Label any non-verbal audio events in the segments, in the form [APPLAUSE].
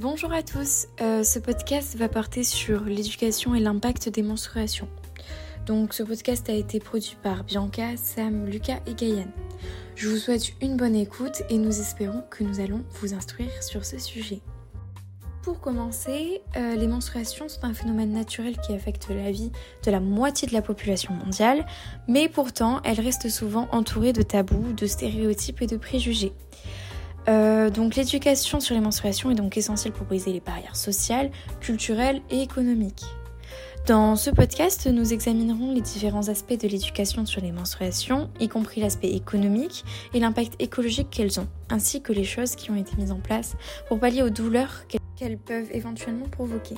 Bonjour à tous, euh, ce podcast va porter sur l'éducation et l'impact des menstruations. Donc ce podcast a été produit par Bianca, Sam, Lucas et Gaëlle. Je vous souhaite une bonne écoute et nous espérons que nous allons vous instruire sur ce sujet. Pour commencer, euh, les menstruations sont un phénomène naturel qui affecte la vie de la moitié de la population mondiale, mais pourtant elles restent souvent entourées de tabous, de stéréotypes et de préjugés. Euh, donc l'éducation sur les menstruations est donc essentielle pour briser les barrières sociales, culturelles et économiques. Dans ce podcast, nous examinerons les différents aspects de l'éducation sur les menstruations, y compris l'aspect économique et l'impact écologique qu'elles ont, ainsi que les choses qui ont été mises en place pour pallier aux douleurs qu'elles peuvent éventuellement provoquer.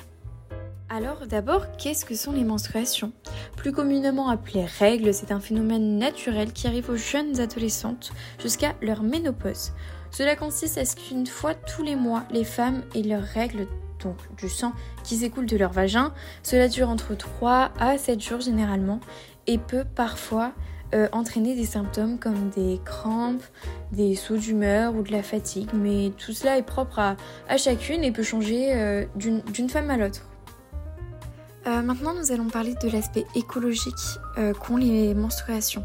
Alors d'abord, qu'est-ce que sont les menstruations? Plus communément appelées règles, c'est un phénomène naturel qui arrive aux jeunes adolescentes jusqu'à leur ménopause. Cela consiste à ce qu'une fois tous les mois, les femmes aient leurs règles, donc du sang qui s'écoule de leur vagin. Cela dure entre 3 à 7 jours généralement et peut parfois euh, entraîner des symptômes comme des crampes, des sauts d'humeur ou de la fatigue. Mais tout cela est propre à, chacune et peut changer euh, d'une femme à l'autre. Euh, maintenant, nous allons parler de l'aspect écologique qu'ont les menstruations.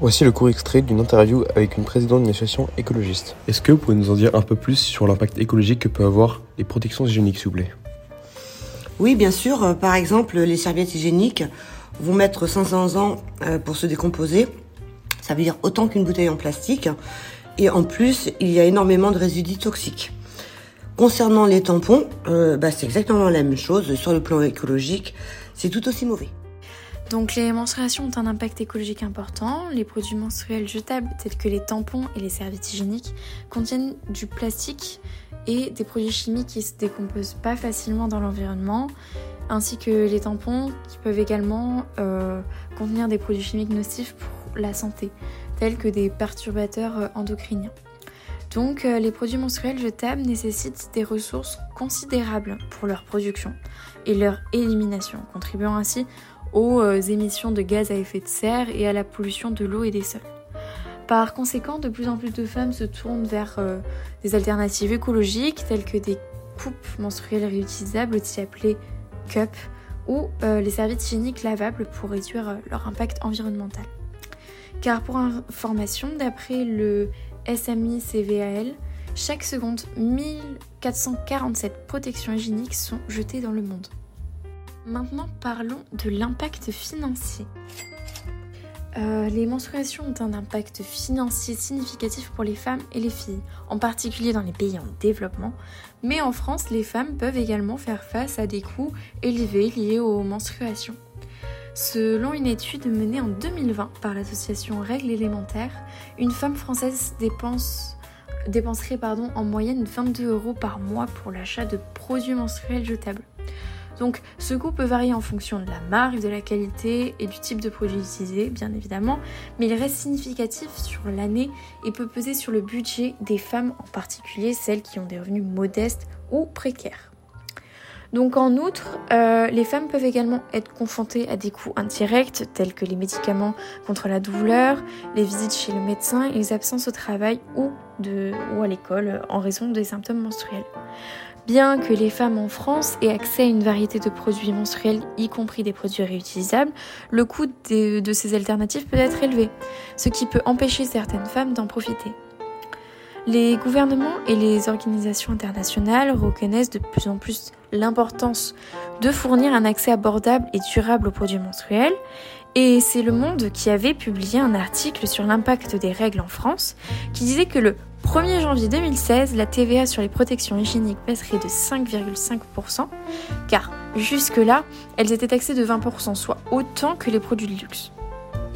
Voici le court extrait d'une interview avec une présidente d'une association écologiste. Est-ce que vous pouvez nous en dire un peu plus sur l'impact écologique que peuvent avoir les protections hygiéniques, s'il vous plaît? Oui, bien sûr. Euh, par exemple, les serviettes hygiéniques vont mettre 500 ans euh, pour se décomposer. Ça veut dire autant qu'une bouteille en plastique. Et en plus, il y a énormément de résidus toxiques. Concernant les tampons, euh, bah, c'est exactement la même chose. Sur le plan écologique, c'est tout aussi mauvais. Donc les menstruations ont un impact écologique important. Les produits menstruels jetables tels que les tampons et les serviettes hygiéniques contiennent du plastique et des produits chimiques qui se décomposent pas facilement dans l'environnement, ainsi que les tampons qui peuvent également euh, contenir des produits chimiques nocifs pour la santé, tels que des perturbateurs euh, endocriniens. Donc euh, les produits menstruels jetables nécessitent des ressources considérables pour leur production et leur élimination, contribuant ainsi aux euh, émissions de gaz à effet de serre et à la pollution de l'eau et des sols. Par conséquent, de plus en plus de femmes se tournent vers euh, des alternatives écologiques telles que des coupes menstruelles réutilisables, aussi appelées cup, ou euh, les serviettes hygiéniques lavables pour réduire leur impact environnemental. Car pour information, d'après le SMI CVAL, chaque seconde, 1447 protections hygiéniques sont jetées dans le monde. Maintenant parlons de l'impact financier. Euh, les menstruations ont un impact financier significatif pour les femmes et les filles, en particulier dans les pays en développement, mais en France, les femmes peuvent également faire face à des coûts élevés liés aux menstruations. Selon une étude menée en 2020 par l'association Règles élémentaires, une femme française dépense, dépenserait en moyenne 22 euros par mois pour l'achat de produits menstruels jetables. Donc ce coût peut varier en fonction de la marque, de la qualité et du type de produit utilisé, bien évidemment, mais il reste significatif sur l'année et peut peser sur le budget des femmes, en particulier celles qui ont des revenus modestes ou précaires. Donc en outre, euh, les femmes peuvent également être confrontées à des coûts indirects tels que les médicaments contre la douleur, les visites chez le médecin et les absences au travail ou, à l'école en raison des symptômes menstruels. Bien que les femmes en France aient accès à une variété de produits menstruels, y compris des produits réutilisables, le coût de, ces alternatives peut être élevé, ce qui peut empêcher certaines femmes d'en profiter. Les gouvernements et les organisations internationales reconnaissent de plus en plus l'importance de fournir un accès abordable et durable aux produits menstruels. Et c'est Le Monde qui avait publié un article sur l'impact des règles en France qui disait que le 1er janvier 2016, la TVA sur les protections hygiéniques baisserait de 5,5%, car jusque-là, elles étaient taxées de 20%, soit autant que les produits de luxe.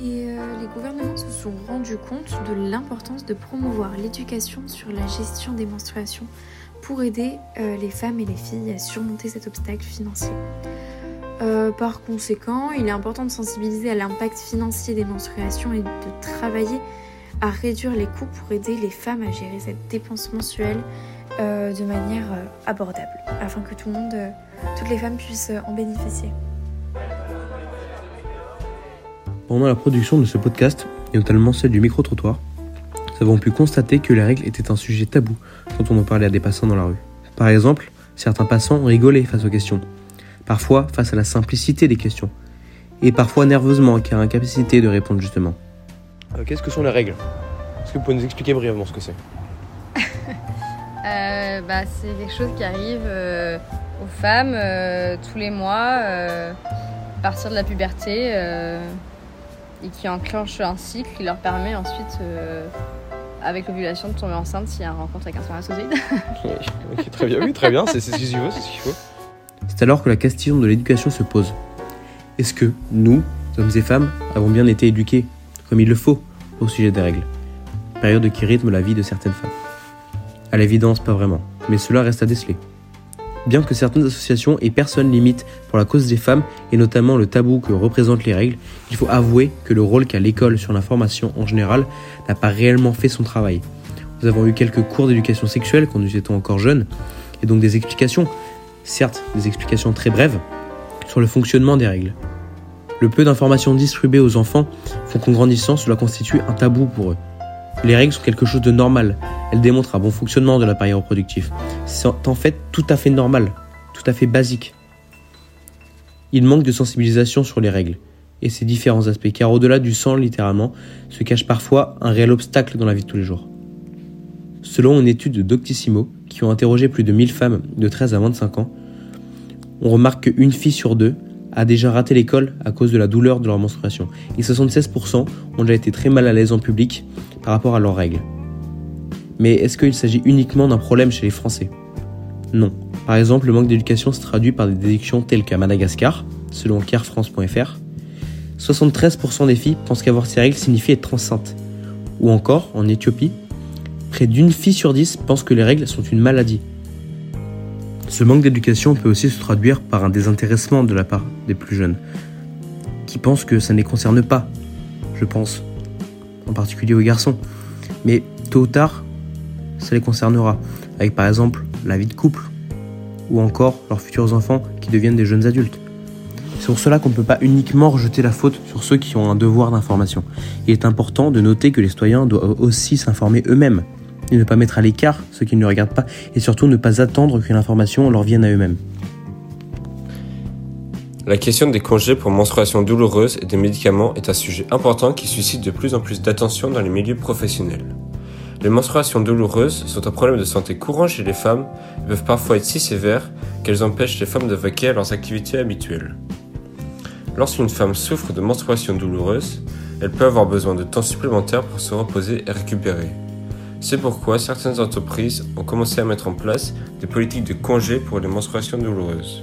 Et euh, les gouvernements se sont rendus compte de l'importance de promouvoir l'éducation sur la gestion des menstruations pour aider euh, les femmes et les filles à surmonter cet obstacle financier. Euh, par conséquent, il est important de sensibiliser à l'impact financier des menstruations et de travailler à réduire les coûts pour aider les femmes à gérer cette dépense mensuelle euh, de manière euh, abordable, afin que tout le monde, toutes les femmes puissent en bénéficier. Pendant la production de ce podcast, et notamment celle du micro-trottoir, nous avons pu constater que les règles étaient un sujet tabou quand on en parlait à des passants dans la rue. Par exemple, Certains passants rigolé face aux questions, parfois face à la simplicité des questions, et parfois nerveusement car incapacité de répondre justement. Euh, Qu'est-ce que sont les règles? Est-ce que vous pouvez nous expliquer brièvement ce que c'est? [LAUGHS] Euh, bah, c'est quelque chose qui arrive euh, aux femmes euh, tous les mois, euh, à partir de la puberté, euh, et qui enclenche un cycle qui leur permet ensuite, euh, avec l'ovulation, de tomber enceinte s'il y a une rencontre avec un spermatozoïde. [LAUGHS] Oui, ok, très bien, oui, très bien, c'est c'est ce qu'il faut, c'est ce qu'il faut. C'est alors que la question de l'éducation se pose. Est-ce que nous, hommes et femmes, avons bien été éduqués comme il le faut au sujet des règles? Période qui rythme la vie de certaines femmes. À l'évidence, pas vraiment, mais cela reste à déceler. Bien que certaines associations et personnes limitent pour la cause des femmes, et notamment le tabou que représentent les règles, il faut avouer que le rôle qu'a l'école sur l'information en général n'a pas réellement fait son travail. Nous avons eu quelques cours d'éducation sexuelle quand nous étions encore jeunes, et donc des explications, certes des explications très brèves, sur le fonctionnement des règles. Le peu d'informations distribuées aux enfants font qu'en grandissant, cela constitue un tabou pour eux. Les règles sont quelque chose de normal, elles démontrent un bon fonctionnement de l'appareil reproductif. C'est en fait tout à fait normal, tout à fait basique. Il manque de sensibilisation sur les règles et ses différents aspects, car au-delà du sang, littéralement, se cache parfois un réel obstacle dans la vie de tous les jours. Selon une étude de Doctissimo, qui ont interrogé plus de 1000 femmes de 13 à 25 ans, on remarque qu'une fille sur deux a déjà raté l'école à cause de la douleur de leur menstruation, et 76% ont déjà été très mal à l'aise en public par rapport à leurs règles. Mais est-ce qu'il s'agit uniquement d'un problème chez les Français? Non. Par exemple, le manque d'éducation se traduit par des déductions telles qu'à Madagascar, selon carefrance.fr, 73% des filles pensent qu'avoir ces règles signifie être enceinte. Ou encore, en Éthiopie, près d'une fille sur dix pense que les règles sont une maladie. Ce manque d'éducation peut aussi se traduire par un désintéressement de la part des plus jeunes, qui pensent que ça ne les concerne pas, je pense, en particulier aux garçons. Mais tôt ou tard, ça les concernera, avec par exemple la vie de couple, ou encore leurs futurs enfants qui deviennent des jeunes adultes. C'est pour cela qu'on ne peut pas uniquement rejeter la faute sur ceux qui ont un devoir d'information. Il est important de noter que les citoyens doivent aussi s'informer eux-mêmes, et ne pas mettre à l'écart ceux qui ne le regardent pas, et surtout ne pas attendre que l'information leur vienne à eux-mêmes. La question des congés pour menstruation douloureuse et des médicaments est un sujet important qui suscite de plus en plus d'attention dans les milieux professionnels. Les menstruations douloureuses sont un problème de santé courant chez les femmes et peuvent parfois être si sévères qu'elles empêchent les femmes de vaquer à leurs activités habituelles. Lorsqu'une femme souffre de menstruations douloureuses, elle peut avoir besoin de temps supplémentaire pour se reposer et récupérer. C'est pourquoi certaines entreprises ont commencé à mettre en place des politiques de congés pour les menstruations douloureuses.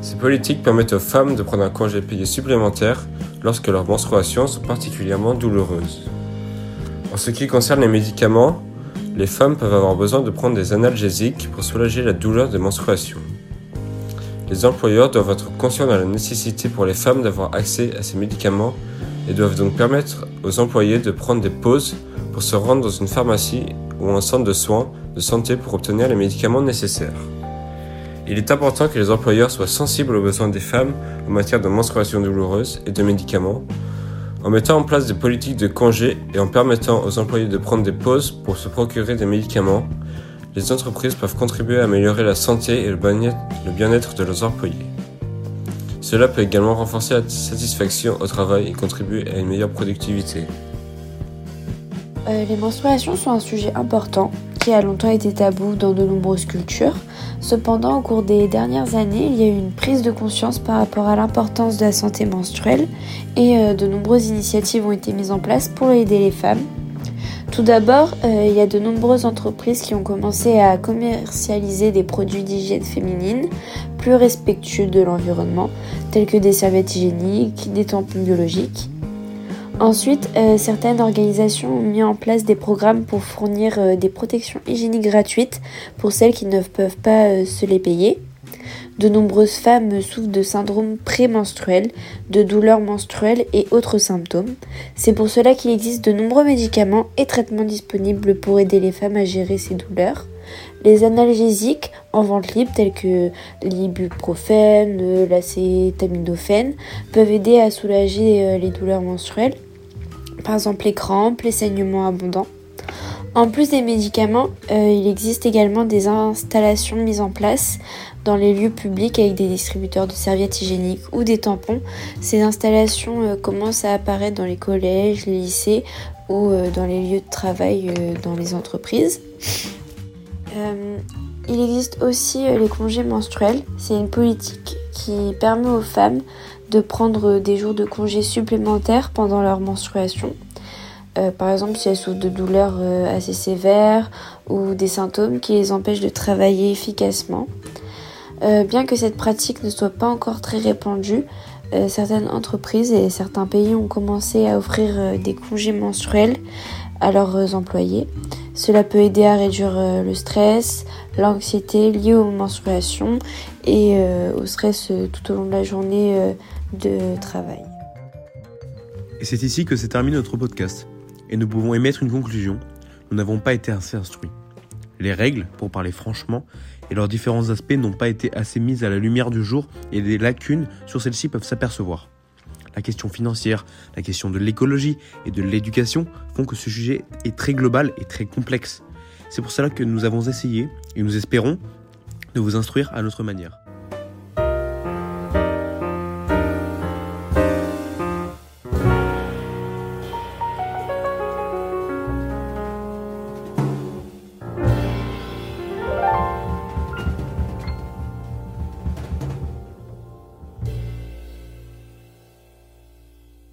Ces politiques permettent aux femmes de prendre un congé payé supplémentaire lorsque leurs menstruations sont particulièrement douloureuses. En ce qui concerne les médicaments, les femmes peuvent avoir besoin de prendre des analgésiques pour soulager la douleur des menstruations. Les employeurs doivent être conscients de la nécessité pour les femmes d'avoir accès à ces médicaments et doivent donc permettre aux employés de prendre des pauses pour se rendre dans une pharmacie ou un centre de soins de santé pour obtenir les médicaments nécessaires. Il est important que les employeurs soient sensibles aux besoins des femmes en matière de menstruation douloureuse et de médicaments, en mettant en place des politiques de congés et en permettant aux employés de prendre des pauses pour se procurer des médicaments, les entreprises peuvent contribuer à améliorer la santé et le bien-être de leurs employés. Cela peut également renforcer la satisfaction au travail et contribuer à une meilleure productivité. Euh, les menstruations sont un sujet important qui a longtemps été tabou dans de nombreuses cultures. Cependant, au cours des dernières années, il y a eu une prise de conscience par rapport à l'importance de la santé menstruelle et euh, de nombreuses initiatives ont été mises en place pour aider les femmes. Tout d'abord, euh, il y a de nombreuses entreprises qui ont commencé à commercialiser des produits d'hygiène féminine plus respectueux de l'environnement, tels que des serviettes hygiéniques, des tampons biologiques. Ensuite, euh, certaines organisations ont mis en place des programmes pour fournir euh, des protections hygiéniques gratuites pour celles qui ne peuvent pas euh, se les payer. De nombreuses femmes souffrent de syndrome prémenstruel, de douleurs menstruelles et autres symptômes. C'est pour cela qu'il existe de nombreux médicaments et traitements disponibles pour aider les femmes à gérer ces douleurs. Les analgésiques en vente libre tels que l'ibuprofène, l'acétaminophène peuvent aider à soulager les douleurs menstruelles par exemple les crampes, les saignements abondants. En plus des médicaments, euh, il existe également des installations mises en place dans les lieux publics avec des distributeurs de serviettes hygiéniques ou des tampons. Ces installations euh, commencent à apparaître dans les collèges, les lycées ou euh, dans les lieux de travail dans les entreprises. il existe aussi les congés menstruels. C'est une politique qui permet aux femmes de prendre des jours de congés supplémentaires pendant leur menstruation. Euh, par exemple, si elles souffrent de douleurs euh, assez sévères ou des symptômes qui les empêchent de travailler efficacement. Euh, bien que cette pratique ne soit pas encore très répandue, certaines entreprises et certains pays ont commencé à offrir des congés menstruels à leurs employés. Cela peut aider à réduire le stress, l'anxiété liée aux menstruations et au stress tout au long de la journée de travail. Et c'est ici que s'est terminé notre podcast et nous pouvons émettre une conclusion, nous n'avons pas été assez instruits. Les règles, pour parler franchement, et leurs différents aspects n'ont pas été assez mises à la lumière du jour et des lacunes sur celles-ci peuvent s'apercevoir. La question financière, la question de l'écologie et de l'éducation font que ce sujet est très global et très complexe. C'est pour cela que nous avons essayé, et nous espérons, de vous instruire à notre manière.